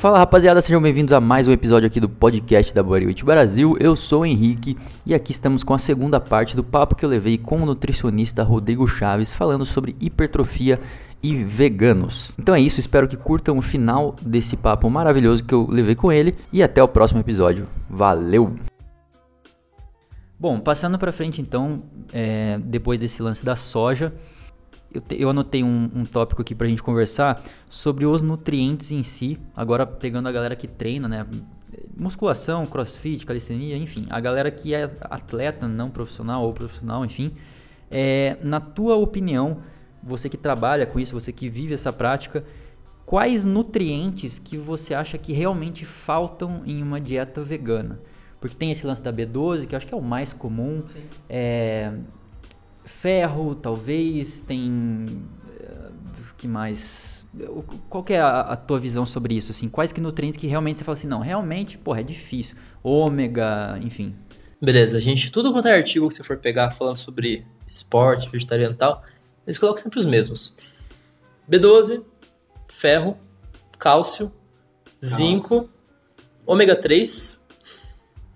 Fala rapaziada, sejam bem-vindos a mais um episódio aqui do podcast da Bodybuilding Brasil. Eu sou o Henrique e aqui estamos com a segunda parte do papo que eu levei com o nutricionista Rodrigo Chaves falando sobre hipertrofia e veganos. Então é isso, espero que curtam o final desse papo maravilhoso que eu levei com ele e até o próximo episódio. Valeu! Bom, passando para frente então, é, depois desse lance da soja, eu, te, eu anotei um, um tópico aqui para a gente conversar sobre os nutrientes em si. Agora pegando a galera que treina, né? Musculação, crossfit, calistenia, enfim, a galera que é atleta, não profissional ou profissional, enfim. É, na tua opinião, você que trabalha com isso, você que vive essa prática, quais nutrientes que você acha que realmente faltam em uma dieta vegana? Porque tem esse lance da B12, que eu acho que é o mais comum. É, ferro, talvez, tem. Uh, que mais? Qual que é a, a, tua visão sobre isso? Assim, quais que nutrientes que realmente você fala assim, não, realmente, porra, é difícil. Ômega, enfim. Beleza, a gente, tudo quanto é artigo que você for pegar falando sobre esporte, vegetariano e tal, eles colocam sempre os mesmos. B12, ferro, cálcio, zinco, ômega 3.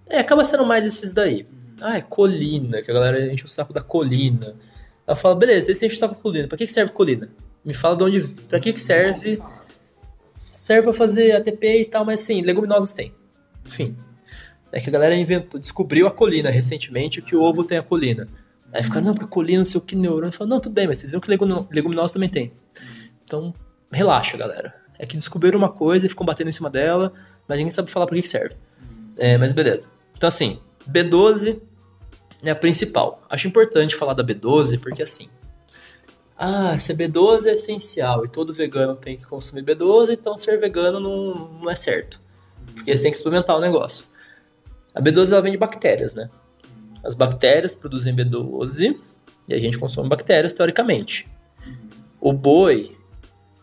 É, acaba sendo mais esses daí. Ah, é colina, que a galera enche o saco da colina. Ela fala, beleza, esse enche o saco da colina. Pra que, que serve colina? Me fala de onde. Pra que, que serve? Serve pra fazer ATP e tal, mas sim, leguminosas tem. Enfim. É que a galera inventou, descobriu a colina recentemente, que o ovo tem a colina. Aí fica, não, porque colina, não sei o que, neurônio. Fala, não, tudo bem, mas vocês viram que leguminosa também tem. Então, relaxa, galera. É que descobriram uma coisa e ficam batendo em cima dela, mas ninguém sabe falar pra que, que serve. É, mas beleza. Então, assim, B12 é a principal. Acho importante falar da B12 porque assim. Ah, se a B12 é essencial e todo vegano tem que consumir B12, então ser vegano não, não é certo. Porque você tem que experimentar o negócio. A B12 ela vem de bactérias, né? As bactérias produzem B12 e a gente consome bactérias teoricamente. O boi,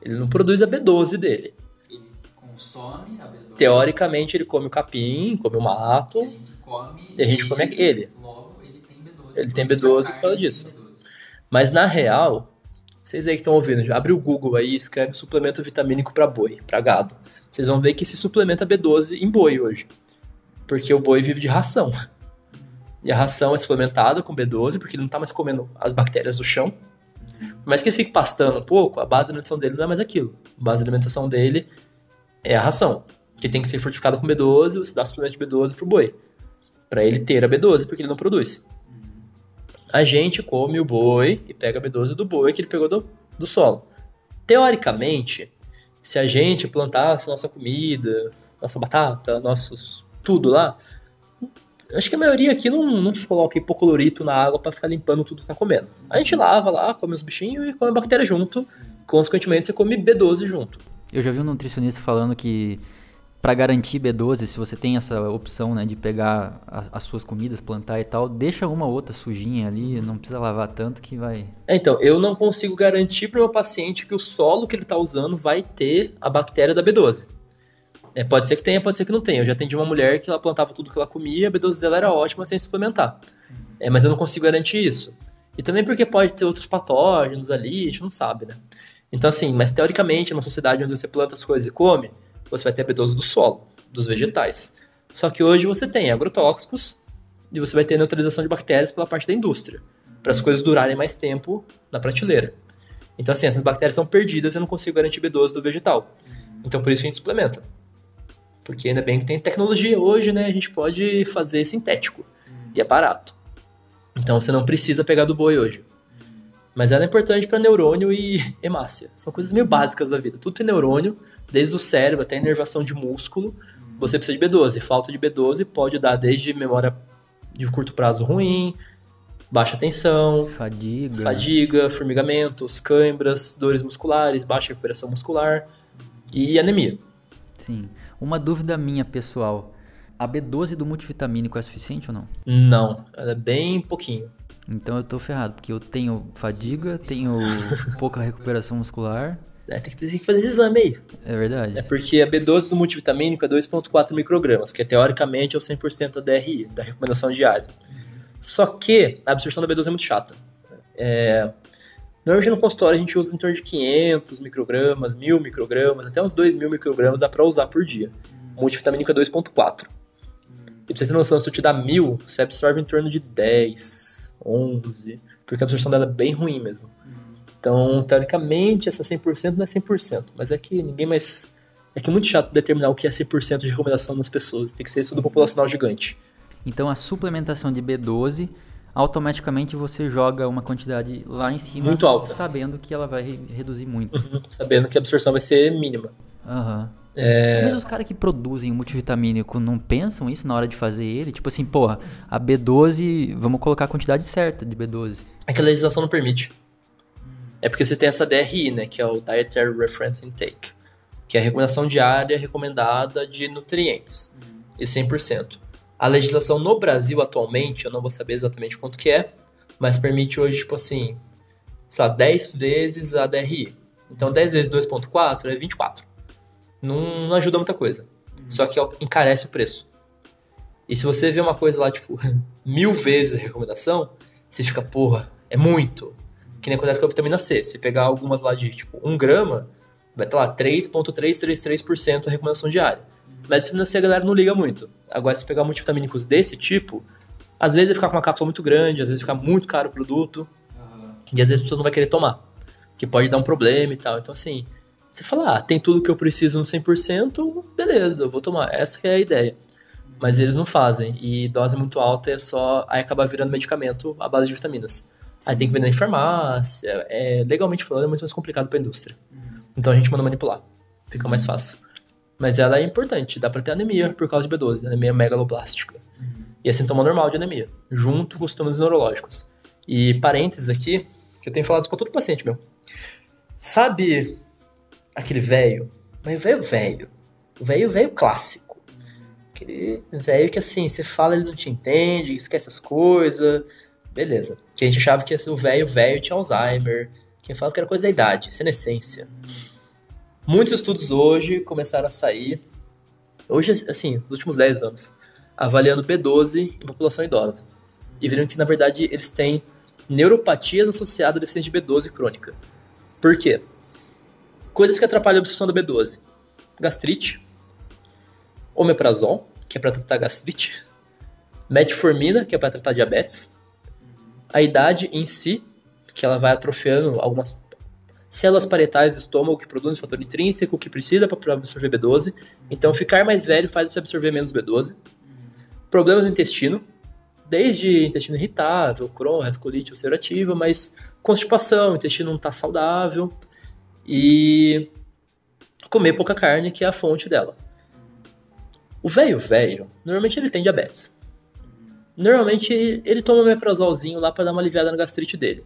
ele não produz a B12 dele. Ele consome a B12. Teoricamente ele come o capim, come o mato come. E a gente come ele. Logo, ele tem B12. Ele tem B12 por causa disso. Mas na real, vocês aí que estão ouvindo, abre o Google aí e escreve suplemento vitamínico para boi, para gado. Vocês vão ver que se suplementa B12 em boi hoje. Porque o boi vive de ração. E a ração é suplementada com B12, porque ele não está mais comendo as bactérias do chão. Mas que ele fique pastando um pouco, a base de alimentação dele não é mais aquilo. A base de alimentação dele é a ração, que tem que ser fortificada com B12, você dá suplemento de B12 pro boi para ele ter a B12, porque ele não produz. A gente come o boi e pega a B12 do boi que ele pegou do, do solo. Teoricamente, se a gente plantasse nossa comida, nossa batata, nossos tudo lá, acho que a maioria aqui não, não coloca hipoclorito na água para ficar limpando tudo que tá comendo. A gente lava lá, come os bichinhos e come a bactéria junto. Consequentemente, você come B12 junto. Eu já vi um nutricionista falando que para garantir B12, se você tem essa opção né, de pegar a, as suas comidas, plantar e tal, deixa uma ou outra sujinha ali, não precisa lavar tanto que vai. É, então, eu não consigo garantir para o meu paciente que o solo que ele está usando vai ter a bactéria da B12. É, pode ser que tenha, pode ser que não tenha. Eu já atendi uma mulher que ela plantava tudo que ela comia, a B12 dela era ótima sem suplementar. É, mas eu não consigo garantir isso. E também porque pode ter outros patógenos ali, a gente não sabe, né? Então, assim, mas teoricamente, numa sociedade onde você planta as coisas e come, você vai ter a B12 do solo, dos vegetais. Só que hoje você tem agrotóxicos e você vai ter neutralização de bactérias pela parte da indústria, para as coisas durarem mais tempo na prateleira. Então, assim, essas bactérias são perdidas e eu não consigo garantir B12 do vegetal. Então, por isso que a gente suplementa. Porque ainda bem que tem tecnologia hoje, né? A gente pode fazer sintético. E é barato. Então, você não precisa pegar do boi hoje. Mas ela é importante para neurônio e hemácia. São coisas meio básicas da vida. Tudo tem neurônio, desde o cérebro até a inervação de músculo. Você precisa de B12. Falta de B12 pode dar desde memória de curto prazo ruim, baixa tensão, fadiga, fadiga formigamentos, câimbras, dores musculares, baixa recuperação muscular e anemia. Sim. Uma dúvida minha pessoal. A B12 do multivitamínico é suficiente ou não? Não, ela é bem pouquinho. Então eu tô ferrado, porque eu tenho fadiga, tenho pouca recuperação muscular. É, tem, que, tem que fazer esse exame aí. É verdade. É porque a B12 do multivitamínico é 2,4 microgramas, que é, teoricamente é o 100% da DRI, da recomendação diária. Só que a absorção da B12 é muito chata. É, Normalmente no consultório a gente usa em torno de 500 microgramas, 1000 microgramas, até uns 2000 microgramas dá pra usar por dia. O multivitamínico é 2.4. E pra você ter noção, se eu te dar 1000, você absorve em torno de 10, 11, porque a absorção dela é bem ruim mesmo. Então, teoricamente, essa 100% não é 100%, mas é que ninguém mais... É que é muito chato determinar o que é 100% de recomendação nas pessoas, tem que ser estudo populacional gigante. Então a suplementação de B12, automaticamente você joga uma quantidade lá em cima, Muito alta. sabendo que ela vai re- reduzir muito. Uhum, Sabendo que a absorção vai ser mínima. Aham. É, Mas os caras que produzem o multivitamínico não pensam isso na hora de fazer ele? Tipo assim, porra, a B12, vamos colocar a quantidade certa de B12. É que a legislação não permite. É porque você tem essa DRI, né, que é o Dietary Reference Intake, que é a recomendação diária recomendada de nutrientes, e 100%. A legislação no Brasil atualmente, eu não vou saber exatamente quanto que é, mas permite hoje, tipo assim, sei lá, 10 vezes a DRI. Então 10 vezes 2.4 é 24. Não, não ajuda muita coisa. Só que encarece o preço. E se você vê uma coisa lá, tipo, mil vezes a recomendação, você fica, porra, é muito. Que nem acontece com a vitamina C. Se pegar algumas lá de, tipo, 1 grama, vai estar lá 3,333% a recomendação diária. Mas a vitamina C a galera não liga muito. Agora, se pegar multivitamínicos desse tipo, às vezes vai ficar com uma cápsula muito grande, às vezes fica muito caro o produto, e às vezes a pessoa não vai querer tomar. Que pode dar um problema e tal. Então, assim, você fala, ah, tem tudo que eu preciso no 100%, beleza, eu vou tomar. Essa que é a ideia. Mas eles não fazem. E dose muito alta é só. Aí acaba virando medicamento à base de vitaminas. Aí tem que vender em farmácia. É, legalmente falando, é muito mais complicado para a indústria. Então a gente manda manipular. Fica mais fácil. Mas ela é importante. Dá para ter anemia por causa de B12, anemia megaloblástica. E é sintoma normal de anemia, junto com os sintomas neurológicos. E parênteses aqui, que eu tenho falado isso pra todo paciente meu. Sabe aquele velho? Mas velho, velho. O velho, velho clássico. Aquele velho que assim, você fala, ele não te entende, esquece as coisas. Beleza. Que a gente achava que ser o velho, velho tinha Alzheimer. Quem fala que era coisa da idade, senescência. Muitos estudos hoje começaram a sair. Hoje, assim, nos últimos 10 anos. Avaliando B12 em população idosa. E viram que, na verdade, eles têm neuropatias associadas à deficiência de B12 crônica. Por quê? Coisas que atrapalham a absorção da B12. Gastrite, omeprazol, que é para tratar gastrite, metformina, que é para tratar diabetes, a idade em si, que ela vai atrofiando algumas células parietais do estômago que produzem fator intrínseco que precisa para absorver B12. Então, ficar mais velho faz você absorver menos B12. Problemas no intestino, desde intestino irritável, Crohn, retocolite ulcerativa, mas constipação, intestino não está saudável e comer pouca carne, que é a fonte dela. O velho velho, normalmente ele tem diabetes. Normalmente ele toma um meprazolzinho lá para dar uma aliviada na gastrite dele.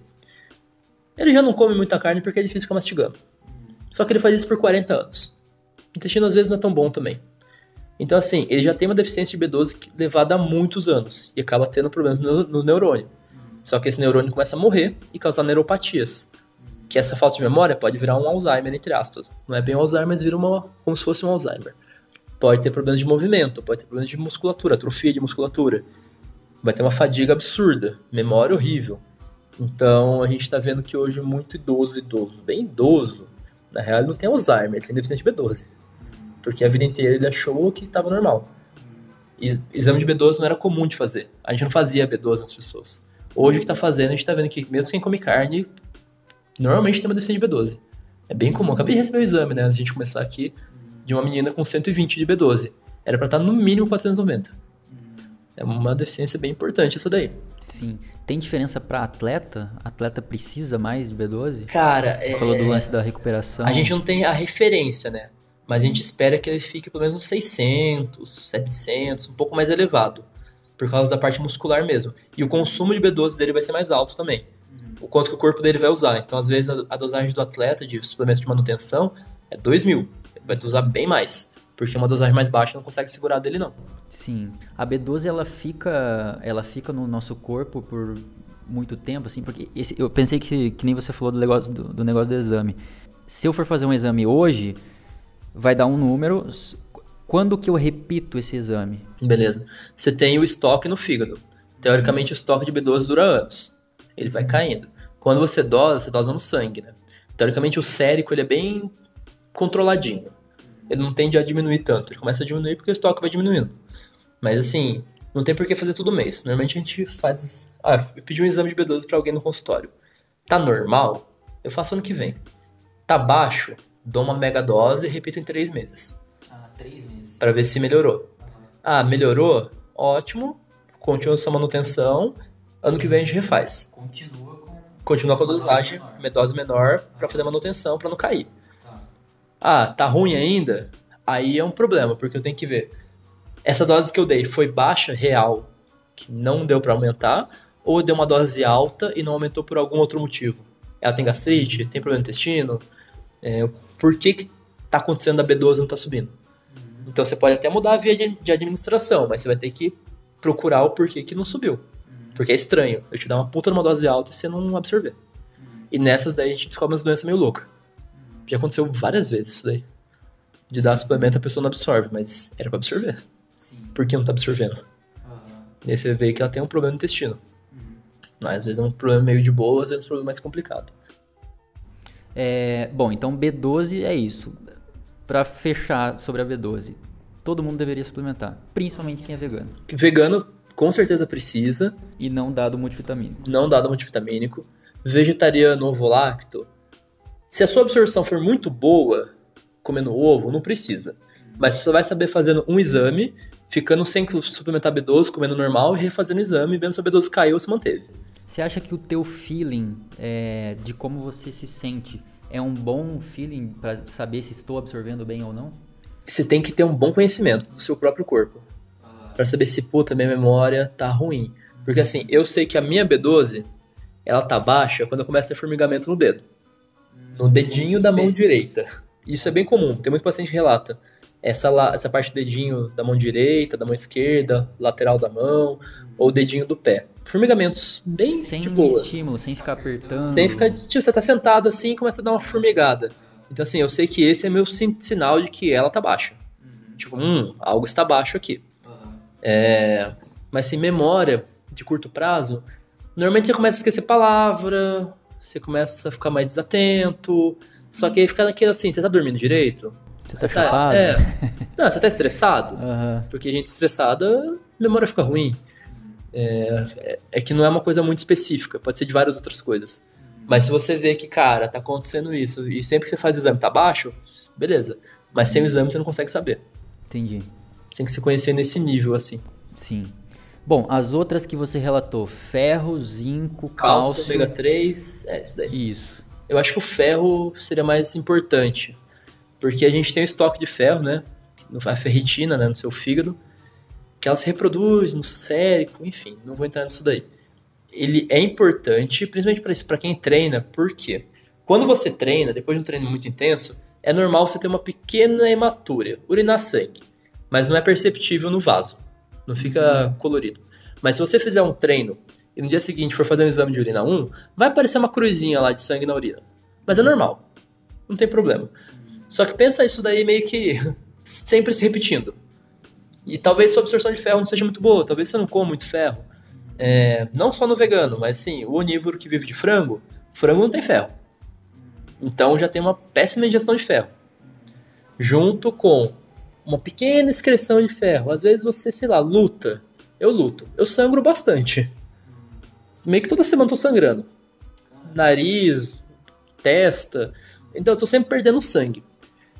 Ele já não come muita carne porque é difícil ficar mastigando. Só que ele faz isso por 40 anos. O intestino às vezes não é tão bom também. Então, assim, ele já tem uma deficiência de B12 que- levada há muitos anos e acaba tendo problemas no, no neurônio. Só que esse neurônio começa a morrer e causar neuropatias. Que essa falta de memória pode virar um Alzheimer, entre aspas. Não é bem um Alzheimer, mas vira uma, como se fosse um Alzheimer. Pode ter problemas de movimento, pode ter problemas de musculatura, atrofia de musculatura. Vai ter uma fadiga absurda, memória horrível. Então a gente tá vendo que hoje muito idoso, idoso, bem idoso, na real ele não tem Alzheimer, ele tem deficiência de B12. Porque a vida inteira ele achou que estava normal. E exame de B12 não era comum de fazer. A gente não fazia B12 nas pessoas. Hoje o que tá fazendo, a gente tá vendo que mesmo quem come carne, normalmente tem uma deficiência de B12. É bem comum. Acabei de receber o exame, né, antes de a gente começar aqui, de uma menina com 120 de B12. Era pra estar no mínimo 490. É uma deficiência bem importante essa daí. Sim. Tem diferença pra atleta? Atleta precisa mais de B12? Cara, Você é- falou do lance da recuperação. a gente não tem a referência, né? Mas a gente espera que ele fique pelo menos uns 600, 700, um pouco mais elevado. Por causa da parte muscular mesmo. E o consumo de B12 dele vai ser mais alto também. O quanto que o corpo dele vai usar. Então, às vezes, a, a dosagem do atleta de suplemento de manutenção é 2 mil. Ele vai usar bem mais. Porque uma dosagem mais baixa não consegue segurar dele, não. Sim. A B12 ela fica, ela fica no nosso corpo por muito tempo, assim, porque esse- eu pensei que, que nem você falou do negócio do, do negócio do exame. Se eu for fazer um exame hoje, vai dar um número. Quando que eu repito esse exame? Beleza. Você tem o estoque no fígado. Teoricamente, o estoque de B12 dura anos. Ele vai caindo. Quando você dosa, você dosa no sangue, né? Teoricamente, o sérico ele é bem controladinho. Ele não tende a diminuir tanto. Ele começa a diminuir porque o estoque vai diminuindo. Mas assim, não tem por que fazer todo mês. Normalmente a gente faz. Ah, eu pedi um exame de B12 para alguém no consultório. Tá normal? Eu faço ano que vem. Tá baixo? Dou uma mega dose e repito em três meses. Ah, três meses. Pra ver se melhorou. Ah, melhorou? Ótimo. Continua sua manutenção. Ano que vem a gente refaz. Continua com. Continua com a dosagem, menor. menor, pra fazer a manutenção, pra não cair. Tá. Ah, tá ruim ainda? Aí é um problema, porque eu tenho que ver. Essa dose que eu dei foi baixa, real, que não deu pra aumentar, ou deu uma dose alta e não aumentou por algum outro motivo? Ela tem gastrite? Tem problema no intestino? É, por que que tá acontecendo a B12 não tá subindo? Então você pode até mudar a via de, de administração, mas você vai ter que procurar o porquê que não subiu. Porque é estranho, eu te dar uma puta numa dose alta e você não absorver. E nessas daí a gente descobre umas doenças meio loucas. Já aconteceu várias vezes isso daí. De dar suplemento a pessoa não absorve, mas era pra absorver. Sim. Por que não tá absorvendo? Aham. E aí você vê que ela tem um problema no intestino. Uhum. Mas às vezes é um problema meio de boa, às vezes é um problema mais complicado. É, bom, então B12 é isso. Pra fechar sobre a B12, todo mundo deveria suplementar, principalmente quem é vegano Vegano com certeza precisa, e não dado multivitamínico. não dado multivitamínico. Vegetariano ovo lacto. Se a sua absorção for muito boa, comendo ovo, não precisa. Mas você só vai saber fazendo um exame, ficando sem suplementar B12, comendo normal e refazendo o exame, vendo se a B12 caiu ou se manteve. Você acha que o teu feeling é, de como você se sente é um bom feeling pra saber se estou absorvendo bem ou não? Você tem que ter um bom conhecimento do seu próprio corpo. Pra saber se, puta, minha memória tá ruim. Porque assim, eu sei que a minha B12, ela tá baixa quando eu começo a ter formigamento no dedo. No dedinho da mão direita. Isso é bem comum, tem muito paciente que relata. Essa, la- essa parte do dedinho da mão direita, da mão esquerda, lateral da mão, ou o dedinho do pé. Formigamentos bem sem de boa. estímulo, sem ficar apertando. Sem ficar. Tipo, você tá sentado assim e começa a dar uma formigada. Então, assim, eu sei que esse é meu sin- sinal de que ela tá baixa. Tipo, hum, algo está baixo aqui. É, mas assim, memória de curto prazo, normalmente você começa a esquecer palavra, você começa a ficar mais desatento. Só que aí fica naquilo assim, você tá dormindo direito? Você tá chapado? É. Não, você tá estressado? Aham. Porque gente estressada, memória fica ruim. É, é- é que não é uma coisa muito específica, pode ser de várias outras coisas. Mas se você vê que, cara, tá acontecendo isso, e sempre que você faz o exame tá baixo, beleza. Mas sem o exame você não consegue saber. Entendi. Você tem que se conhecer nesse nível, assim. Sim. Bom, as outras que você relatou, ferro, zinco, Cálcio, cálcio. ômega 3, é isso daí. Isso. Eu acho que o ferro seria mais importante. Porque a gente tem o estoque de ferro, né? A ferritina, né? No seu fígado. Que ela se reproduz no cérebro, enfim, não vou entrar nisso daí. Ele é importante, principalmente para para quem treina, por quê? Quando você treina, depois de um treino muito intenso, é normal você ter uma pequena hematúria, urinar sangue. Mas não é perceptível no vaso. Não fica colorido. Mas se você fizer um treino e no dia seguinte for fazer um exame de urina 1, vai aparecer uma cruzinha lá de sangue na urina. Mas é normal. Não tem problema. Só que pensa isso daí meio que sempre se repetindo. E talvez sua absorção de ferro não seja muito boa, talvez você não coma muito ferro. É, não só no vegano, mas sim, o onívoro que vive de frango, frango não tem ferro. Então já tem uma péssima ingestão de ferro. Junto com uma pequena excreção de ferro. Às vezes você, sei lá, luta. Eu luto. Eu sangro bastante. Meio que toda semana eu tô sangrando. Nariz, testa. Então eu tô sempre perdendo sangue.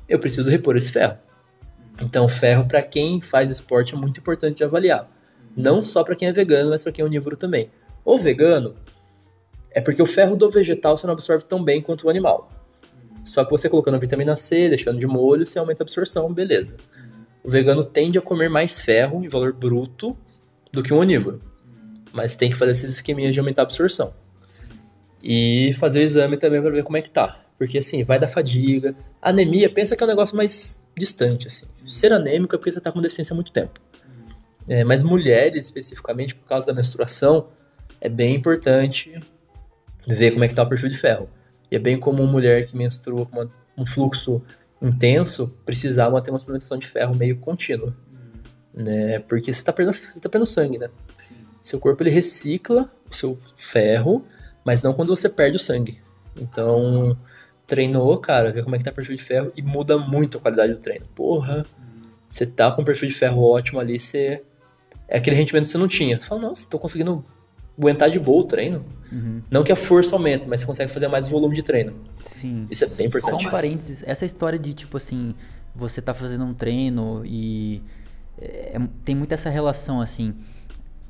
Eu preciso repor esse ferro. Então, ferro para quem faz esporte é muito importante de avaliar. Não só para quem é vegano, mas para quem é onívoro também. O vegano é porque o ferro do vegetal você não absorve tão bem quanto o animal. Só que você colocando vitamina C, deixando de molho, você aumenta a absorção, beleza. O vegano tende a comer mais ferro em valor bruto do que um onívoro. Mas tem que fazer esses esqueminhas de aumentar a absorção. E fazer o exame também para ver como é que tá. Porque assim, vai dar fadiga. Anemia, pensa que é um negócio mais distante, assim. Ser anêmico é porque você tá com deficiência há muito tempo. É, mas mulheres, especificamente, por causa da menstruação, é bem importante ver como é que tá o perfil de ferro. E é bem comum mulher que menstrua com uma- um fluxo intenso precisar manter uma suplementação de ferro meio contínua. Né? Porque você tá perdendo, você tá perdendo sangue, né? Seu corpo ele recicla o seu ferro, mas não quando você perde o sangue. Então, treinou, cara, vê como é que tá o perfil de ferro e muda muito a qualidade do treino. Porra, você tá com um perfil de ferro ótimo ali, você. É aquele rendimento que você não tinha. Você fala, nossa, tô conseguindo aguentar de boa o treino. Uhum. Não que a força aumente, mas você consegue fazer mais volume de treino. Sim. Isso é bem importante. Só um parênteses, essa história de tipo assim, você tá fazendo um treino e é, tem muito essa relação assim.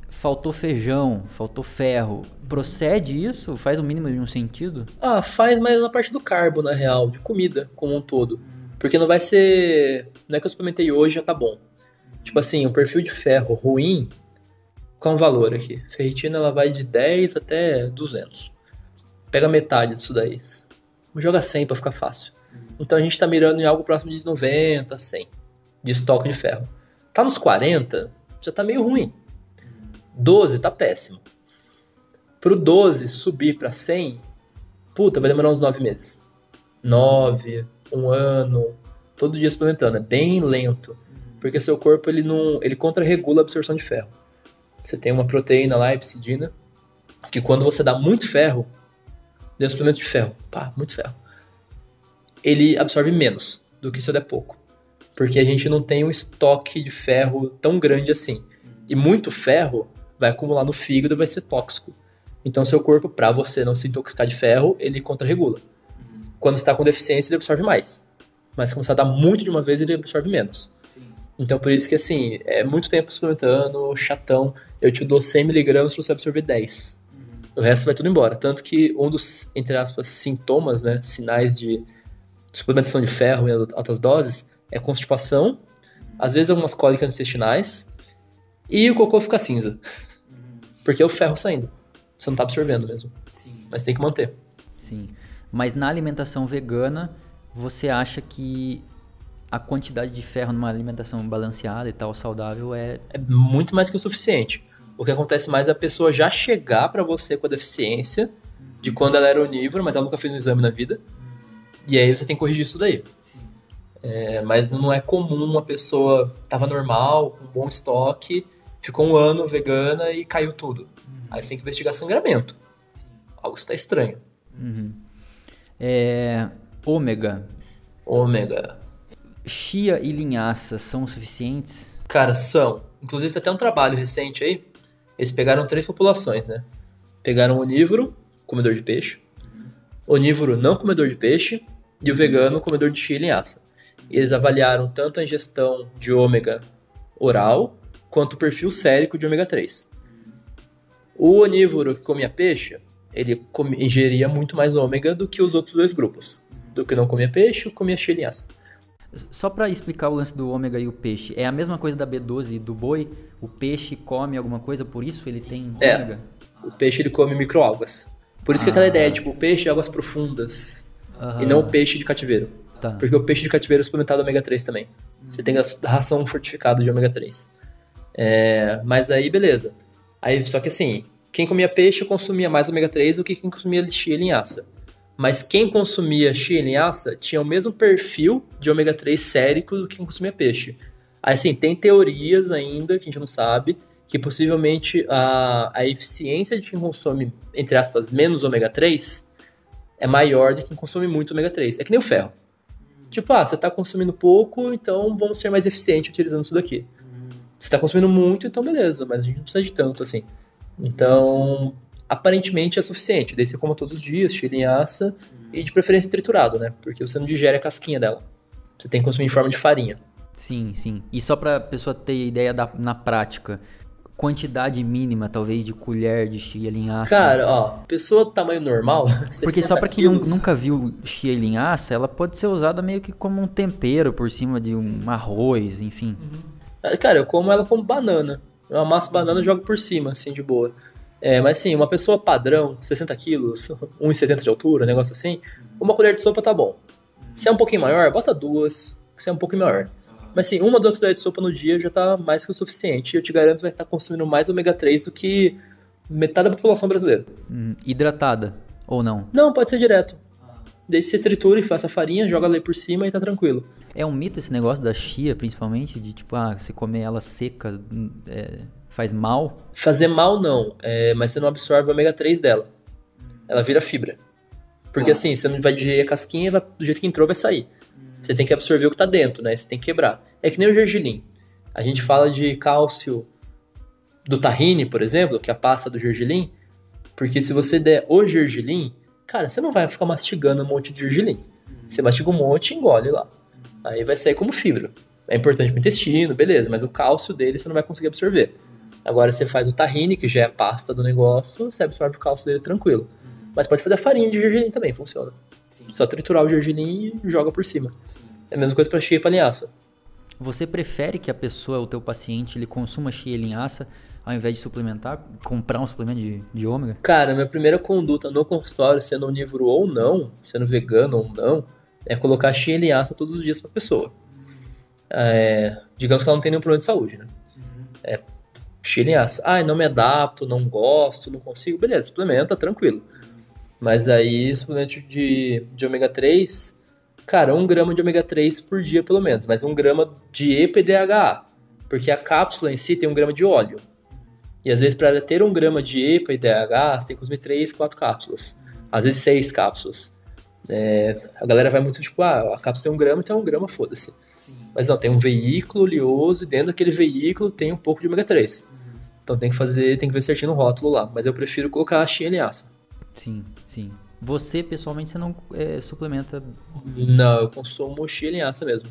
Faltou feijão, faltou ferro. Procede isso? Faz o mínimo de um sentido? Ah, faz mais na parte do carbo, na real, de comida como um todo. Porque não vai ser. Não é que eu suplementei hoje já tá bom. Tipo assim, um perfil de ferro ruim, é o valor aqui? Ferritina ela vai de 10 até 200. Pega metade disso daí. Joga 100 para ficar fácil. Então a gente tá mirando em algo próximo de 90, 100 de estoque de ferro. Tá nos 40, já tá meio ruim. 12 tá péssimo. Pro 12 subir para 100, puta, vai demorar uns 9 meses. 9, um ano, todo dia suplementando. É bem lento. Porque seu corpo ele não, ele contra-regula a absorção de ferro. Você tem uma proteína lá, epsidina, que quando você dá muito ferro, deu suplemento de ferro, pá, muito ferro, ele absorve menos do que se eu der pouco. Porque a gente não tem um estoque de ferro tão grande assim. E muito ferro vai acumular no fígado e vai ser tóxico. Então seu corpo, para você não se intoxicar de ferro, ele contra-regula. Quando está com deficiência, ele absorve mais. Mas quando você dá muito de uma vez, ele absorve menos. Então por isso que assim, é muito tempo suplementando, chatão. Eu te dou 100mg para você absorver 10. O resto vai tudo embora. Tanto que um dos, entre aspas, sintomas, né, sinais de suplementação de ferro em altas doses é constipação, às vezes algumas cólicas intestinais e o cocô fica cinza. Porque é o ferro saindo. Você não tá absorvendo mesmo. Mas tem que manter. Sim. Mas na alimentação vegana, você acha que a quantidade de ferro numa alimentação balanceada e tal, saudável, é. É muito mais que o suficiente. O que acontece mais é a pessoa já chegar para você com a deficiência de quando ela era onívora, mas ela nunca fez um exame na vida. E aí você tem que corrigir isso daí. É, mas não é comum uma pessoa tava normal, com bom estoque, ficou um ano vegana e caiu tudo. Aí você tem que investigar sangramento. Algo está estranho. Uhum. É, ômega. Ômega. Chia e linhaça são suficientes? Cara, são. Inclusive tem até um trabalho recente aí. Eles pegaram três populações, né? Pegaram o onívoro, comedor de peixe, onívoro não comedor de peixe e o vegano comedor de chia e linhaça. Eles avaliaram tanto a ingestão de ômega oral quanto o perfil sérico de ômega 3. O onívoro que comia peixe, ele ingeria muito mais ômega do que os outros dois grupos. Do que não comia peixe, comia chia e linhaça. Só para explicar o lance do ômega e o peixe, é a mesma coisa da B12 e do boi? O peixe come alguma coisa, por isso ele tem ômega? É, o peixe ele come microalgas. Por isso ah. que aquela ideia, tipo, peixe águas profundas Aham. e não o peixe de cativeiro. Tá. Porque o peixe de cativeiro é suplementado ômega 3 também. Você tem a ração fortificada de ômega 3. É, mas aí, beleza. Aí, só que assim, quem comia peixe consumia mais ômega 3 do que quem consumia chia e linhaça. Mas quem consumia chia e linhaça tinha o mesmo perfil de ômega 3 sérico do que quem consumia peixe. Aí, assim, tem teorias ainda que a gente não sabe que possivelmente a, a eficiência de quem consome, entre aspas, menos ômega 3 é maior do que quem consome muito ômega 3. É que nem o ferro. Tipo, ah, você está consumindo pouco, então vamos ser mais eficientes utilizando isso daqui. Você está consumindo muito, então beleza, mas a gente não precisa de tanto assim. Então, aparentemente é suficiente. Daí você coma todos os dias, chilinhaça e de preferência triturado, né? Porque você não digere a casquinha dela. Você tem que consumir em forma de farinha. Sim, sim. E só pra pessoa ter ideia da, na prática, quantidade mínima, talvez, de colher de chia linhaça. Cara, ó, pessoa do tamanho normal. Porque 60 só pra quem quilos, nunca viu chia linhaça, ela pode ser usada meio que como um tempero por cima de um arroz, enfim. Cara, eu como ela como banana. Eu amasso banana e jogo por cima, assim, de boa. É, mas assim, uma pessoa padrão, 60 quilos, 1,70 de altura, um negócio assim, uma colher de sopa tá bom. Se é um pouquinho maior, bota duas, se é um pouquinho maior. Mas assim, uma, duas colheres de sopa no dia já tá mais que o suficiente. E eu te garanto que você vai estar consumindo mais ômega 3 do que metade da população brasileira. Hum, hidratada, ou não? Não, pode ser direto. Que você tritura e faça a farinha, joga ela aí por cima e tá tranquilo. É um mito esse negócio da chia, principalmente, de tipo, ah, você comer ela seca hum, é, faz mal. Fazer mal não, é, mas você não absorve o ômega 3 dela. ela vira fibra. Porque Tá. assim, você não vai digerir a casquinha, vai- do jeito que entrou vai sair. Você tem que absorver o que tá dentro, né? Você tem que quebrar. É que nem o gergelim. A gente fala de cálcio do tahine, por exemplo, que é a pasta do gergelim, porque se você der o gergelim, cara, você não vai ficar mastigando um monte de gergelim. Você mastiga um monte e engole lá. Aí vai sair como fibra. É importante pro intestino, beleza, mas o cálcio dele você não vai conseguir absorver. Agora você faz o tahine, que já é a pasta do negócio, você absorve o cálcio dele tranquilo. Mas pode fazer a farinha de gergelim também, funciona. Só triturar o gergelim e joga por cima. É a mesma coisa pra chia e pra linhaça. Você prefere que a pessoa, o teu paciente, ele consuma chia e linhaça ao invés de suplementar, comprar um suplemento de, de ômega? Cara, minha primeira conduta no consultório, sendo onívoro ou não, sendo vegano ou não, é colocar chia e linhaça todos os dias pra pessoa. É, digamos que ela não tem nenhum problema de saúde, né? É, chia e linhaça. Ah, não me adapto, não gosto, não consigo. Beleza, suplementa, tranquilo. Mas aí, suplemento de, de ômega 3, cara, um grama de ômega 3 por dia pelo menos, mas um grama de EPA e DHA. Porque a cápsula em si tem um grama de óleo. E às vezes, para ter um grama de EPA e DHA, você tem que consumir 3, 4 cápsulas. Às vezes, 6 cápsulas. É, a galera vai muito tipo, ah, a cápsula tem um grama, então é um grama, foda-se. Mas não, tem um veículo oleoso e dentro daquele veículo tem um pouco de ômega 3. Então tem que fazer, tem que ver certinho no rótulo lá. Mas eu prefiro colocar a chia e linhaça. Sim, sim. Você, pessoalmente, você não é, suplementa. Não, eu consumo chia e linhaça mesmo.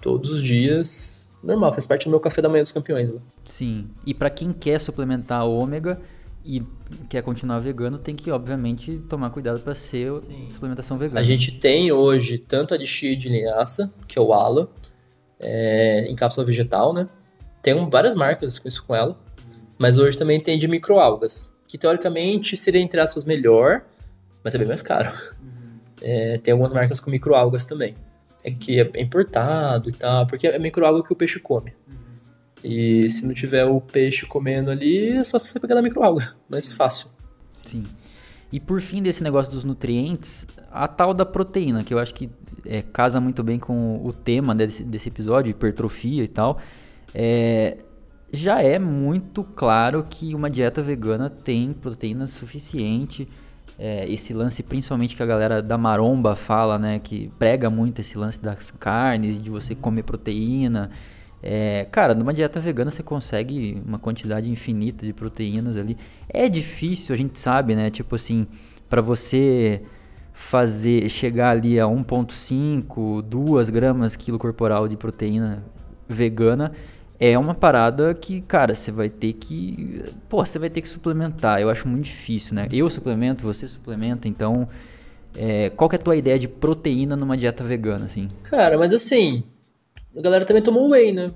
Todos os dias. Normal, faz parte do meu café da manhã dos campeões. Lá. Sim. E pra quem quer suplementar ômega e quer continuar vegano, tem que, obviamente, tomar cuidado pra ser suplementação vegana. A gente tem hoje tanto a de chia de linhaça, que é o ALA, é, em cápsula vegetal, né? Tem várias marcas com isso com ela. Mas hoje também tem de microalgas, que teoricamente seria, entre aspas, melhor, mas é bem mais caro. É, tem algumas marcas com microalgas também. É que é importado e tal, porque é microalga que o peixe come. E se não tiver o peixe comendo ali, é só você pegar da microalga. Mais fácil. Sim. E por fim desse negócio dos nutrientes, a tal da proteína, que eu acho que é, casa muito bem com o tema desse, desse episódio, hipertrofia e tal, é, já é muito claro que uma dieta vegana tem proteína suficiente. É, esse lance, principalmente que a galera da maromba fala, né, que prega muito esse lance das carnes, de você comer proteína. É, cara, numa dieta vegana você consegue uma quantidade infinita de proteínas ali. É difícil, a gente sabe, né? Tipo assim, para você fazer chegar ali a 1.5, 2 gramas quilo corporal de proteína vegana, é uma parada que, cara, você vai ter que, pô, você vai ter que suplementar. Eu acho muito difícil, né? Eu suplemento, você suplementa, então, é, qual que é a tua ideia de proteína numa dieta vegana, assim? Cara, mas assim, a galera também tomou whey, né?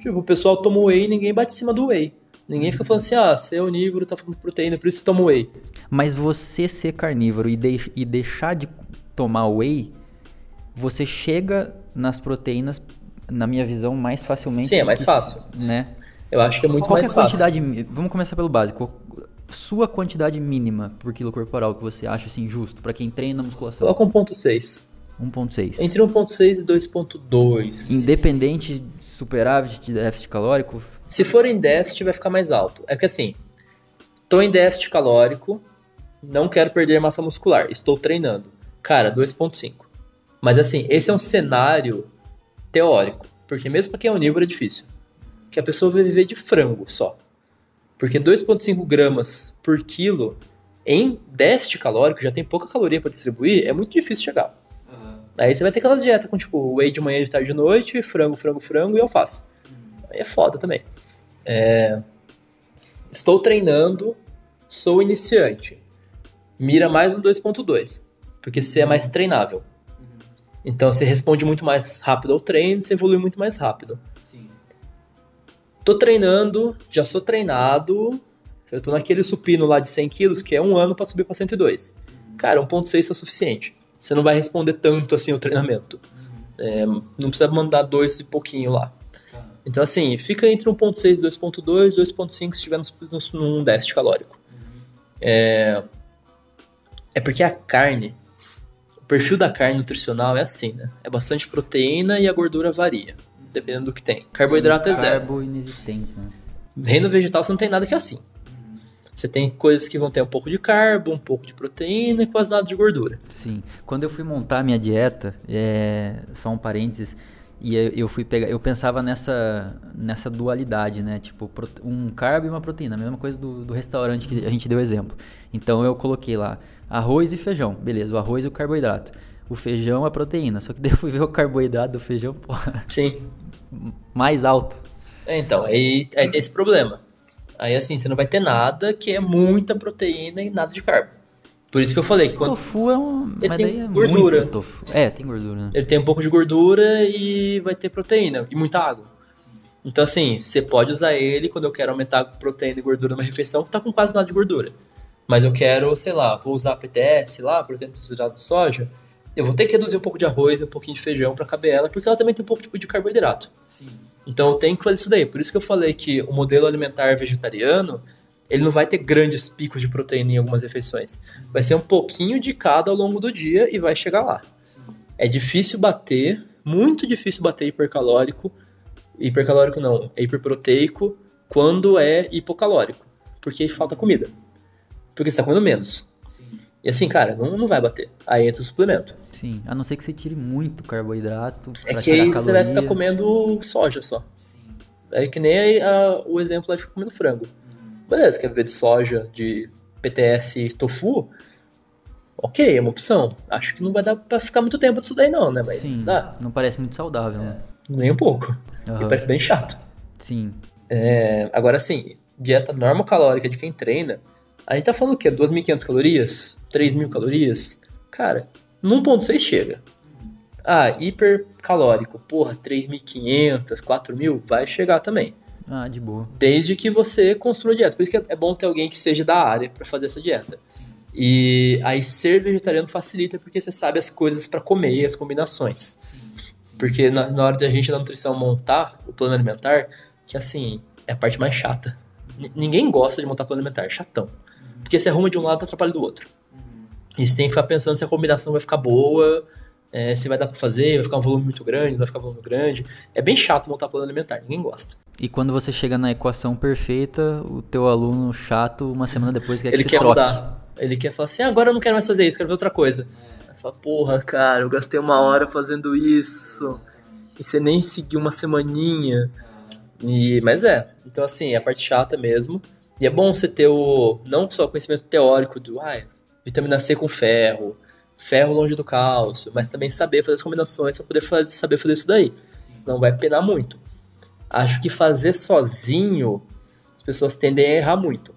Tipo, o pessoal toma whey e ninguém bate em cima do whey. Ninguém fica falando assim, ah, você é onívoro, tá falando de proteína, por isso você toma whey. Mas você ser carnívoro e, deix- e deixar de tomar whey, você chega nas proteínas, na minha visão, mais facilmente. Sim, é mais que- fácil. Né? Eu acho que é muito Qual que mais é a fácil. quantidade. mi- Vamos começar pelo básico. Sua quantidade mínima por quilo corporal que você acha assim justo pra quem treina musculação? Coloca 1.6. 1.6. Entre 1.6 e 2.2. Independente de superávit de déficit calórico, Se for em déficit, vai ficar mais alto. É que assim, tô em déficit calórico, não quero perder massa muscular, estou treinando. Cara, 2.5. Mas assim, esse é um cenário teórico. Porque mesmo pra quem é onívoro é difícil. Que a pessoa vai viver de frango só. Porque 2.5 gramas por quilo em déficit calórico, já tem pouca caloria para distribuir, é muito difícil chegar. Aí você vai ter aquelas dietas com tipo whey de manhã, de tarde e de noite, frango, frango, frango e alface. Aí é foda também. É, Estou treinando, sou iniciante. Mira mais no 2.2, porque você é mais treinável. Então você responde muito mais rápido ao treino, você evolui muito mais rápido. Tô treinando, já sou treinado. Eu tô naquele supino lá de 100 quilos, que é um ano para subir para 102. Cara, 1.6 é suficiente. Você não vai responder tanto assim o treinamento. É, não precisa mandar dois e pouquinho lá. Então, assim, fica entre 1.6 e 2.2, 2.5 se estiver num déficit calórico. É, é porque a carne, perfil da carne nutricional é assim, né? É bastante proteína e a gordura varia, dependendo do que tem. Carboidrato é zero. carbo inexistente, né? Reino vegetal você não tem nada que é assim. Você tem coisas que vão ter um pouco de carbo, um pouco de proteína e quase nada de gordura. Sim. Quando eu fui montar a minha dieta, é, só um parênteses, e eu fui pegar, eu pensava nessa, nessa dualidade, né? Tipo, um carbo e uma proteína, a mesma coisa do, do restaurante que a gente deu exemplo. Então eu coloquei lá arroz e feijão, beleza, o arroz e o carboidrato. O feijão é a proteína, só que daí eu fui ver o carboidrato do feijão, porra. Sim. Mais alto. É, então, aí, aí tem esse problema. Aí assim, você não vai ter nada que é muita proteína e nada de carbo. Por isso que eu falei que quando. Tofu é um. Ele Mas tem é gordura. tofu. É, tem gordura, né? Ele tem um pouco de gordura e vai ter proteína e muita água. Então, assim, você pode usar ele quando eu quero aumentar proteína e gordura numa refeição que tá com quase nada de gordura. Mas eu quero, sei lá, vou usar PTS lá, proteína texturada de soja. Eu vou ter que reduzir um pouco de arroz e um pouquinho de feijão para caber ela, porque ela também tem um pouco de carboidrato. Sim. Então eu tenho que fazer isso daí. Por isso que eu falei que o modelo alimentar vegetariano, ele não vai ter grandes picos de proteína em algumas refeições. Vai ser um pouquinho de cada ao longo do dia e vai chegar lá. É difícil bater, muito difícil bater hipercalórico. Hipercalórico não, é hiperproteico quando é hipocalórico. Porque falta comida. Porque você está comendo menos. E assim, cara, não, não vai bater. Aí entra o suplemento. Sim, a não ser que você tire muito carboidrato. É pra que tirar aí caloria. você vai ficar comendo soja só. É que nem aí, a- o exemplo vai ficar comendo frango. Beleza, quer viver de soja, de PTS tofu? Ok, é uma opção. Acho que não vai dar pra ficar muito tempo disso daí não, né? Mas Sim, dá. não parece muito saudável, né? Nem um pouco. Aham. E parece bem chato. Sim, É, agora sim, dieta normocalórica de quem treina, a gente tá falando o quê? 2.500 calorias? 3.000 calorias? Cara, no 1.6 chega. Ah, hipercalórico, porra, 3.500, 4.000, vai chegar também. ah, de boa. Desde que você construa a dieta. Por isso que é- é bom ter alguém que seja da área para fazer essa dieta. E aí ser vegetariano facilita porque você sabe as coisas para comer e as combinações. Porque na, na hora da gente da nutrição montar o plano alimentar, que assim, é a parte mais chata. N- ninguém gosta de montar plano alimentar, é chatão. Porque você arruma de um lado e atrapalha do outro. E você tem que ficar pensando se a combinação vai ficar boa, é, se vai dar pra fazer, vai ficar um volume muito grande, não vai ficar um volume grande. É bem chato montar plano alimentar, ninguém gosta. E quando você chega na equação perfeita, o teu aluno chato, uma semana depois, quer que ele você quer troque. mudar. Ele quer falar assim, "Ah, agora eu não quero mais fazer isso, quero ver outra coisa. Aí você fala, porra, cara, eu gastei uma hora fazendo isso. E você nem seguiu uma semaninha. E, mas é, então assim, é a parte chata mesmo. E é bom você ter o, não só o conhecimento teórico do, ah, vitamina C com ferro, ferro longe do cálcio, mas também saber fazer as combinações para poder fazer, saber fazer isso daí. Senão vai penar muito. Acho que fazer sozinho, as pessoas tendem a errar muito.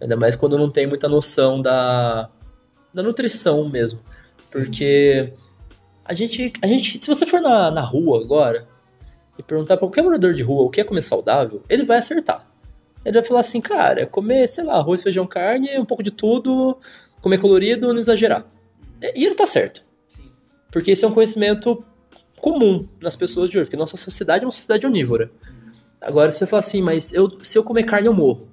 Ainda mais quando não tem muita noção da, da nutrição mesmo. Porque a gente, a gente, se você for na, na rua agora e perguntar pra qualquer morador de rua o que é comer saudável, ele vai acertar. Ele vai falar assim, cara, comer, sei lá, arroz, feijão, carne, um pouco de tudo, comer colorido, não exagerar. E ele tá certo. Porque esse é um conhecimento comum nas pessoas de hoje, porque nossa sociedade é uma sociedade onívora. Agora, se você falar assim, mas eu, se eu comer carne, eu morro.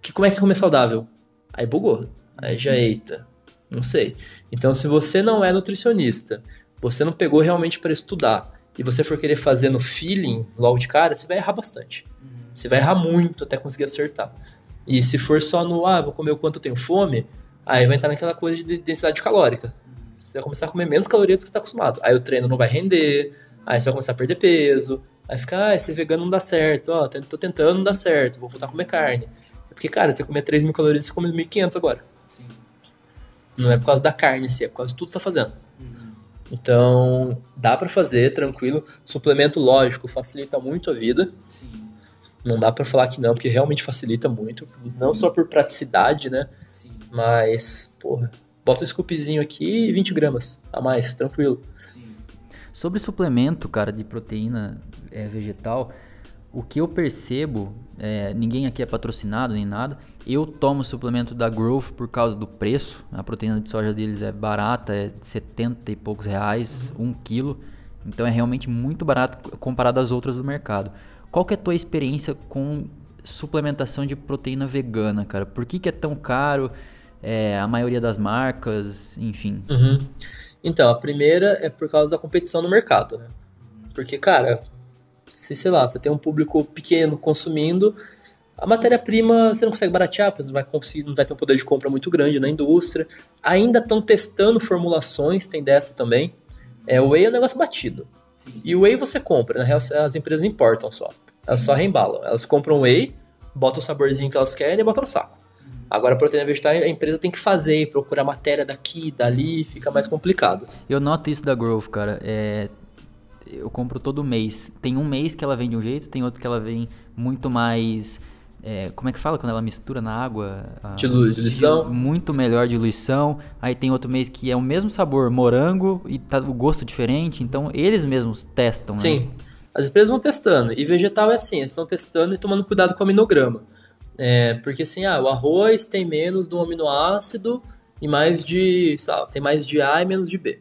Que, como é que é comer saudável? Aí bugou. Aí já, eita, não sei. Então, se você não é nutricionista, você não pegou realmente para estudar, e você for querer fazer no feeling, logo de cara, você vai errar bastante. Você vai errar muito até conseguir acertar. E se for só no, ah, vou comer o quanto eu tenho fome, aí vai entrar naquela coisa de densidade calórica. Você vai começar a comer menos calorias do que você está acostumado. Aí o treino não vai render, aí você vai começar a perder peso, aí fica, ah, esse vegano não dá certo, ó, tô tentando, não dá certo, vou voltar a comer carne. É porque, cara, você comer 3 mil calorias, você come 1.500 agora. Não é por causa da carne, assim, é por causa de tudo que você tá fazendo. Então, dá pra fazer, tranquilo. Suplemento, lógico, facilita muito a vida. Não dá pra falar que não, porque realmente facilita muito. Não só por praticidade, né? Mas, porra, bota um scoopzinho aqui e 20 gramas a mais, tranquilo. Sobre suplemento, cara, de proteína é, vegetal, o que eu percebo, é, ninguém aqui é patrocinado nem nada, eu tomo suplemento da Growth por causa do preço. A proteína de soja deles é barata, é 70 e poucos reais, um quilo. Então é realmente muito barato comparado às outras do mercado. Qual que é a tua experiência com suplementação de proteína vegana, cara? Por que, que é tão caro? É, a maioria das marcas, enfim. Uhum. Então, a primeira é por causa da competição no mercado, né? Porque, cara, se sei lá, você tem um público pequeno consumindo, A matéria-prima você não consegue baratear, porque não vai, conseguir, não vai ter um poder de compra muito grande na indústria. Ainda estão testando formulações, tem dessa também. É, o whey é um negócio batido. E o whey você compra, na real as empresas importam só. Elas só reembalam. Elas compram whey, botam o saborzinho que elas querem e botam no saco. Agora, a proteína vegetal, a empresa tem que fazer, procurar matéria daqui, dali, fica mais complicado. Eu noto isso da Growth, cara. É, eu compro todo mês. Tem um mês que ela vem de um jeito, tem outro que ela vem muito mais. É, como é que fala quando ela mistura na água? A, diluição. Muito melhor diluição. Aí tem outro mês que é o mesmo sabor, morango, e tá o gosto diferente. Então eles mesmos testam, Sim. né? As empresas vão testando. E vegetal é assim, eles estão testando e tomando cuidado com o aminograma. É, porque assim, ah, o arroz tem menos de um aminoácido e mais de, sabe, tem mais de A e menos de B.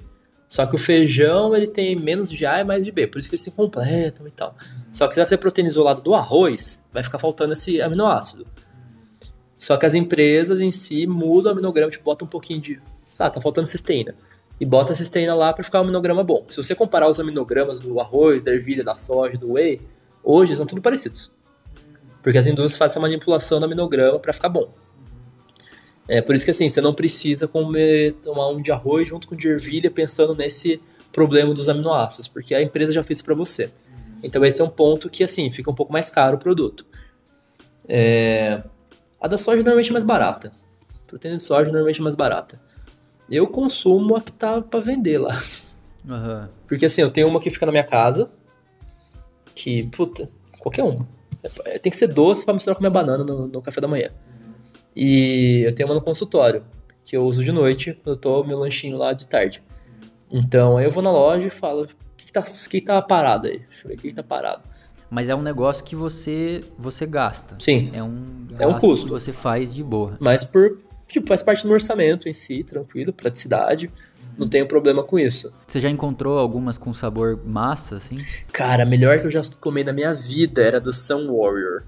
Só que o feijão, ele tem menos de A e mais de B, por isso que eles se completam e tal. Só que se você proteína isolada do arroz, vai ficar faltando esse aminoácido. Só que as empresas em si mudam o aminograma, tipo, bota um pouquinho de, sabe, tá faltando cisteína. E bota a cisteína lá para ficar um aminograma bom. Se você comparar os aminogramas do arroz, da ervilha, da soja, do whey, hoje são tudo parecidos. Porque as indústrias fazem essa manipulação do aminograma para ficar bom. É por isso que assim, você não precisa comer, tomar um de arroz junto com de ervilha pensando nesse problema dos aminoácidos, porque a empresa já fez para você. Então esse é um ponto que assim, fica um pouco mais caro o produto. É... A da soja normalmente é mais barata. A proteína de soja normalmente é mais barata. Eu consumo a que tá para vender lá. Uhum. Porque assim, eu tenho uma que fica na minha casa, que, puta, qualquer uma é, tem que ser doce para misturar com minha banana no, no, café da manhã. E eu tenho uma no consultório, que eu uso de noite, eu tô meu lanchinho lá de tarde. Então aí eu vou na loja e falo, o que, que, tá, que tá parado aí? Deixa eu ver, o que, que tá parado? Mas é um negócio que você você gasta. Sim. É um, é um custo. que você faz de boa. Mas por, tipo, faz parte do orçamento em si, tranquilo, praticidade não tenho problema com isso. Você já encontrou algumas com sabor massa, assim? Cara, a melhor que eu já comi na minha vida era do Sun Warrior.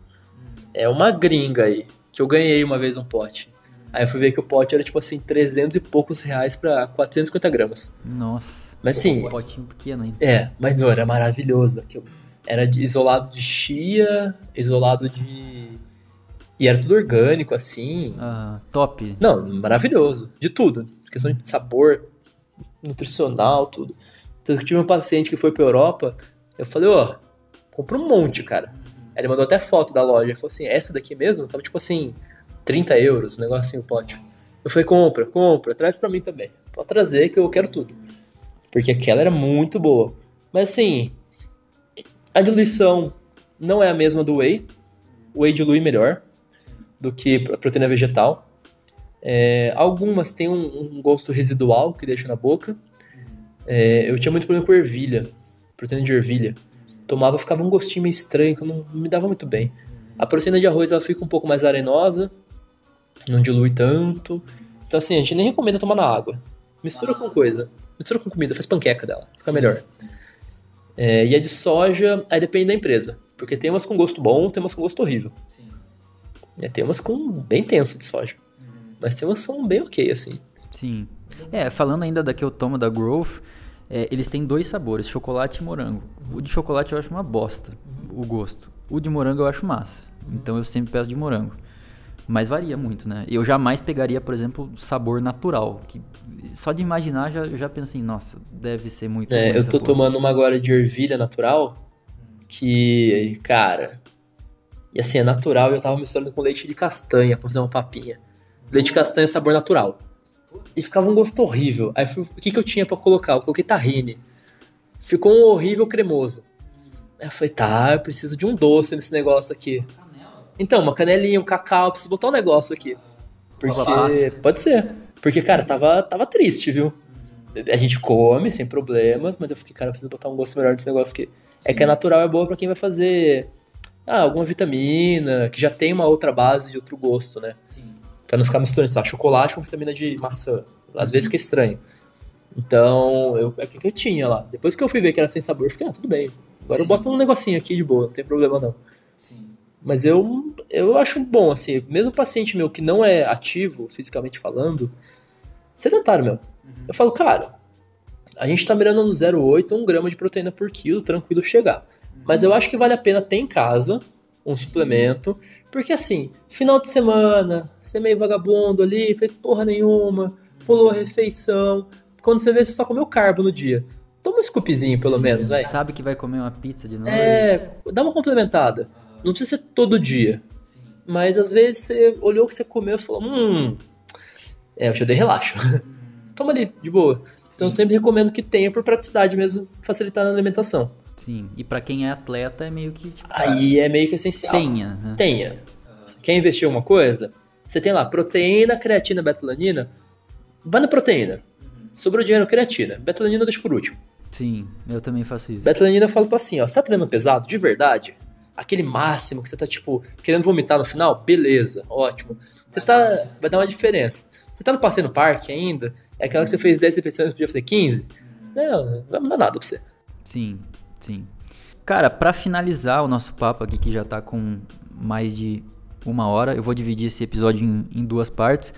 É uma gringa aí, que eu ganhei uma vez um pote. Aí eu fui ver que o pote era tipo assim, 300 e poucos reais pra 450 gramas. Nossa. Mas sim. Um potinho pequeno ainda. É, mas não, era maravilhoso. Era de, isolado de chia, isolado de. E era tudo orgânico, assim. Ah, top. Não, maravilhoso. De tudo. Questão de sabor, nutricional, tudo. Então, eu tive um paciente que foi pra Europa, eu falei, ó, oh, compra um monte, cara. Ele mandou até foto da loja, falou assim, essa daqui mesmo? Tava tipo assim, 30 euros, um assim, o pote. Eu falei, compra, compra, traz pra mim também. Pode trazer que eu quero tudo. Porque aquela era muito boa. Mas assim, a diluição não é a mesma do whey. O whey dilui melhor do que a proteína vegetal. É, algumas têm um, um, gosto residual que deixa na boca. É, eu tinha muito problema com ervilha, proteína de ervilha. Tomava, ficava um gostinho meio estranho, que não, não me dava muito bem. A proteína de arroz ela fica um pouco mais arenosa, não dilui tanto. Então assim, a gente nem recomenda tomar na água. Mistura com coisa, mistura com comida, faz panqueca dela, fica Sim. melhor. É, e a de soja, aí depende da empresa. Porque tem umas com gosto bom, tem umas com gosto horrível. Sim. É, tem umas com bem tensa de soja. Mas tem umas que são bem ok, assim. Sim. É, falando ainda da que eu tomo da Growth, é, eles têm dois sabores, chocolate e morango. O de chocolate eu acho uma bosta, o gosto. O de morango eu acho massa. Então eu sempre peço de morango. Mas varia muito, né? Eu jamais pegaria, por exemplo, sabor natural. Que só de imaginar já, eu já penso assim, nossa, deve ser muito É, eu tô porra. tomando uma agora de ervilha natural. Que, cara. E assim, é natural e eu tava misturando com leite de castanha pra fazer uma papinha leite castanha sabor natural. E ficava um gosto horrível. Aí o que, que eu tinha para colocar? Eu coloquei tahine. Ficou um horrível cremoso. Aí eu falei, tá, eu preciso de um doce nesse negócio aqui. Então, uma canelinha, um cacau, preciso botar um negócio aqui. Porque. Pode ser. Porque, cara, tava, tava triste, viu? A gente come sem problemas, mas eu fiquei, cara, eu preciso botar um gosto melhor nesse negócio aqui. Sim. É que a natural é boa para quem vai fazer ah, alguma vitamina, que já tem uma outra base de outro gosto, né? Sim. Pra não ficar misturando, sabe? Chocolate com vitamina de maçã. Às vezes que é estranho. Então, eu, é o que eu tinha lá. Depois que eu fui ver que era sem sabor, eu fiquei, ah, tudo bem. Agora Sim. eu boto um negocinho aqui de boa, não tem problema não. Sim. Mas eu, eu acho bom, assim, mesmo paciente meu que não é ativo, fisicamente falando, sedentário meu. Uhum. Eu falo, cara, a gente tá mirando no 0,8, 1 grama de proteína por quilo, tranquilo chegar. Uhum. Mas eu acho que vale a pena ter em casa um suplemento, porque assim, final de semana, você é meio vagabundo ali, fez porra nenhuma, pulou a refeição, quando você vê, você só comeu carbo no dia. Toma um scoopzinho, pelo menos, vai. Sabe que vai comer uma pizza de noite. É, dá uma complementada. Não precisa ser todo dia. Mas às vezes você olhou o que você comeu e falou, hum. É, eu te dei relaxo. Toma ali, de boa. Então eu sempre recomendo que tenha por praticidade mesmo, facilitar na alimentação. Sim, e pra quem é atleta é meio que tipo, Aí é meio que essencial. tenha, né? Tenha. Quer investir em alguma coisa? Você tem lá proteína, creatina, betalanina. Vai na proteína. Sobrou dinheiro, creatina. Betalanina deixa por último. Sim, eu também faço isso. Betalanina eu falo pra assim, ó, você tá treinando pesado, de verdade? Aquele máximo que você tá, tipo, querendo vomitar no final? Beleza, ótimo. Você tá. Vai dar uma diferença. Você tá no passeio no parque ainda? É aquela que você fez 10 repetições e podia fazer 15? Não, não vai mudar nada pra você. Sim, sim. Cara, pra finalizar o nosso papo aqui, que já tá com mais de uma hora, eu vou dividir esse episódio em, em duas partes.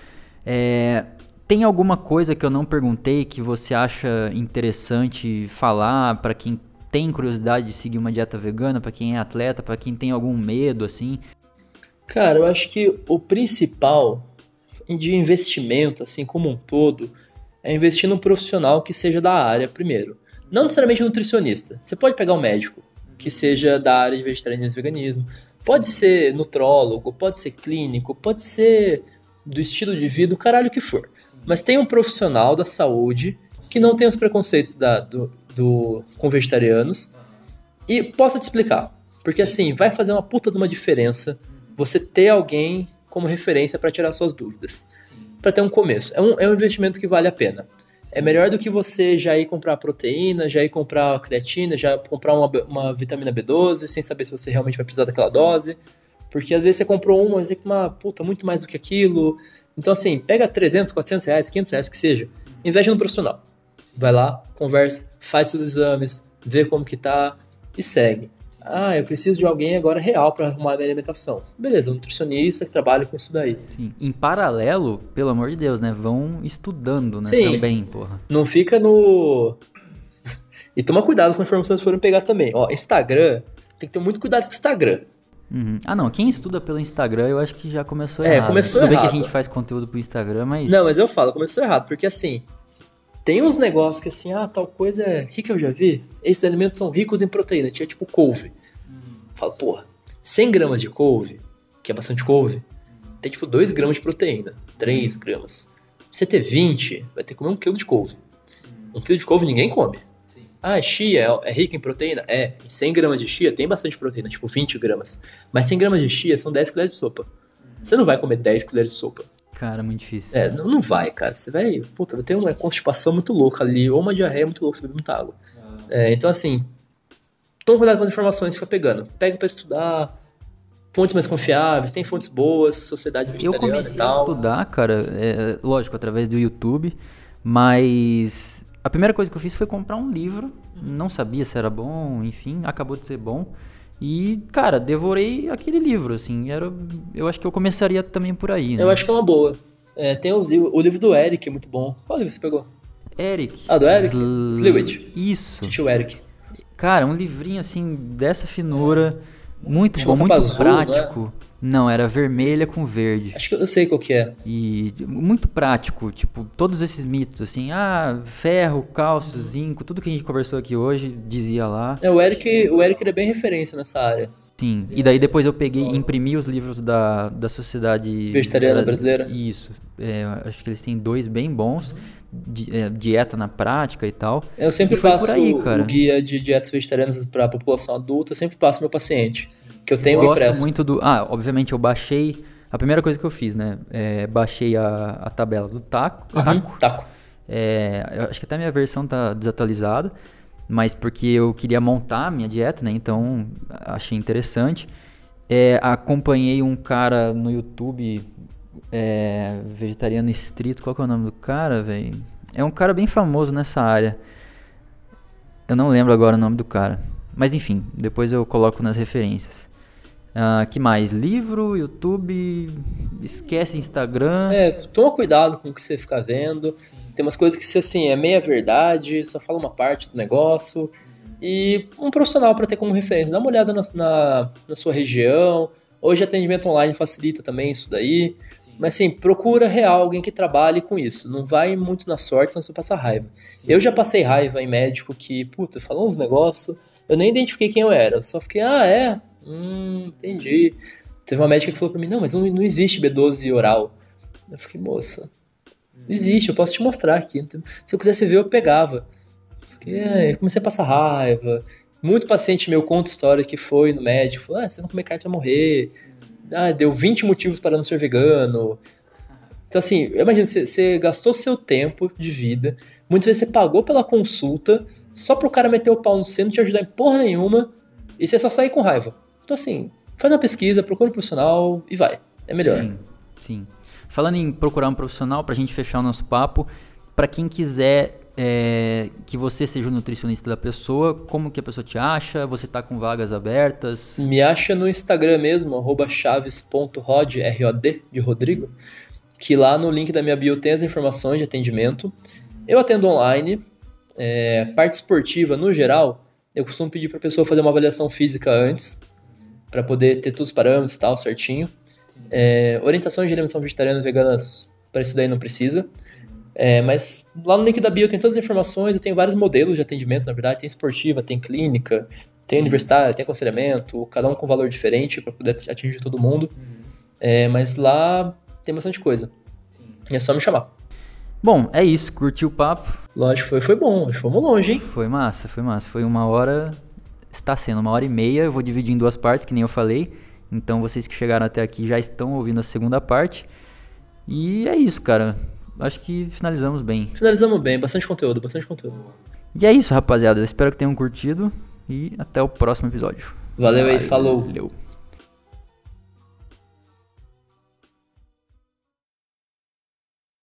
É, tem alguma coisa que eu não perguntei que você acha interessante falar pra quem tem curiosidade de seguir uma dieta vegana, pra quem é atleta, pra quem tem algum medo assim? Cara, eu acho que o principal de investimento, assim como um todo, é investir num profissional que seja da área primeiro. Não necessariamente um nutricionista. Você pode pegar um médico que seja da área de vegetarianismo e veganismo. Pode ser nutrólogo, pode ser clínico, pode ser do estilo de vida, o caralho que for. Mas tem um profissional da saúde que não tem os preconceitos da, do, do, com vegetarianos e possa te explicar. Porque assim, vai fazer uma puta de uma diferença você ter alguém como referência para tirar suas dúvidas. Para ter um começo. É um, é um investimento que vale a pena. É melhor do que você já ir comprar proteína, já ir comprar creatina, já comprar uma, uma vitamina B12 sem saber se você realmente vai precisar daquela dose. Porque às vezes você comprou uma, você tem que tomar, puta, muito mais do que aquilo. Então assim, pega 300, 400 reais, 500 reais que seja, investe no profissional. Vai lá, conversa, faz seus exames, vê como que tá e segue. Ah, eu preciso de alguém agora real para arrumar a minha alimentação. Beleza, um nutricionista que trabalha com isso daí. Sim. Em paralelo, pelo amor de Deus, né? Vão estudando, né? Sim. Também, porra. Não fica no. e toma cuidado com as informações que forem pegar também. Ó, Instagram, tem que ter muito cuidado com o Instagram. Uhum. Ah, não. Quem estuda pelo Instagram, eu acho que já começou É, errado. começou Tudo bem que errado. a gente faz conteúdo pro Instagram, mas. Não, mas eu falo, começou errado, porque assim, tem uns negócios que assim, ah, tal coisa é. O que, que eu já vi? Esses alimentos são ricos em proteína, tinha tipo couve. Falo, porra, 100 gramas de couve, que é bastante couve, tem tipo 2 gramas de proteína, 3 gramas. Pra você ter 20, vai ter que comer um quilo de couve. Um quilo de couve ninguém come. Ah, chia é, é rica em proteína? É. Em 100 gramas de chia tem bastante proteína, tipo 20 gramas. Mas 100 gramas de chia são 10 colheres de sopa. Você não vai comer 10 colheres de sopa. Cara, muito difícil. É, não, não vai, cara. Você vai. Puta, ter uma constipação muito louca ali, ou uma diarreia muito louca, você bebe muita água. É, então, assim, toma cuidado com as informações que fica pegando. Pega pra estudar, fontes mais confiáveis, tem fontes boas, sociedade Eu vegetariana comecei e a tal. estudar, cara, é, lógico, através do YouTube, mas a primeira coisa que eu fiz foi comprar um livro, não sabia se era bom, enfim, acabou de ser bom. E, cara, devorei aquele livro, assim, era, eu acho que eu começaria também por aí, né? Eu acho que é uma boa. É, tem os livros, o livro do Eric é muito bom. Qual livro você pegou? Eric. Ah, do Eric? Sl- Sliwich. Isso. Tio Eric. Cara, um livrinho assim, dessa finura, muito Acho bom, muito azul, não é? Não, era vermelha com verde. Acho que eu sei qual que é. E muito prático, tipo, todos esses mitos, assim, ah, ferro, cálcio, zinco, tudo que a gente conversou aqui hoje, dizia lá. É, o Eric, o Eric ele é bem referência nessa área. Sim, e daí depois eu peguei e imprimi os livros da, da Sociedade... Vegetariana Bras- Brasileira? Isso, é, acho que eles têm dois bem bons, di- é, dieta na prática e tal. Eu sempre aí, o- guia de dietas vegetarianas para a população adulta, eu sempre passo meu paciente, que eu tenho Gosto impresso. muito do. Ah, obviamente eu baixei. A primeira coisa que eu fiz, né? É, baixei a, a tabela do taco. Uhum, taco. taco. É, eu acho que até a minha versão tá desatualizada, mas porque eu queria montar a minha dieta, né? Então achei interessante. É, acompanhei um cara no YouTube, é, vegetariano estrito. Qual que é o nome do cara, velho? É um cara bem famoso nessa área. Eu não lembro agora o nome do cara. Mas enfim, depois eu coloco nas referências. Ah, que mais? Livro, YouTube, esquece Instagram. É, toma cuidado com o que você fica vendo. Tem umas coisas que você, assim, é meia verdade, só fala uma parte do negócio. e um profissional para ter como referência. Dá uma olhada na, na, na, sua região. Hoje atendimento online facilita também isso daí. Mas assim, procura real alguém que trabalhe com isso. Não vai muito na sorte, senão você passa raiva. Sim. Eu já passei raiva em médico que, puta, falou uns negócios, eu nem identifiquei quem eu era. Eu só fiquei, ah, é? Hum, entendi. Teve uma médica que falou pra mim, não, mas não, não existe B12 oral. Eu fiquei, moça, não existe, eu posso te mostrar aqui. Então, se eu quisesse ver, eu pegava. Fiquei, é, comecei a passar raiva. Muito paciente meu conta história que foi no médico, falou, ah, se não comer carne, você vai morrer ah, deu 20 motivos para não ser vegano. Então, assim, imagina, você, você gastou seu tempo de vida, muitas vezes você pagou pela consulta só pro cara meter o pau no seu, não te ajudar em porra nenhuma, e você só sair com raiva. Então, assim, faz uma pesquisa, procura um profissional e vai. É melhor. Sim, sim. Falando em procurar um profissional, pra gente fechar o nosso papo, para quem quiser é, que você seja o nutricionista da pessoa, como que a pessoa te acha? Você tá com vagas abertas? Me acha no Instagram mesmo, arroba chaves.rod, R-O-D, de Rodrigo, que lá no link da minha bio tem as informações de atendimento. Eu atendo online, é, parte esportiva no geral, eu costumo pedir para a pessoa fazer uma avaliação física antes, para poder ter todos os parâmetros e tal certinho. É, orientações de alimentação vegetariana e vegana, para isso daí não precisa. É, mas lá no link da bio tem todas as informações, eu tenho vários modelos de atendimento, na verdade, tem esportiva, tem clínica, tem universitária, tem aconselhamento, cada um com valor diferente para poder atingir todo mundo. Uhum. É, mas lá tem bastante coisa. Sim. É só me chamar. Bom, é isso, curtiu o papo? Lógico, foi, foi bom, fomos longe, hein? Foi massa, foi massa. Foi uma hora, está sendo uma hora e meia, eu vou dividir em duas partes, que nem eu falei. Então vocês que chegaram até aqui já estão ouvindo a segunda parte. E é isso, cara acho que finalizamos bem. Finalizamos bem, bastante conteúdo, bastante conteúdo. E é isso, rapaziada. Eu espero que tenham curtido e até o próximo episódio. Valeu aí, falou. Valeu.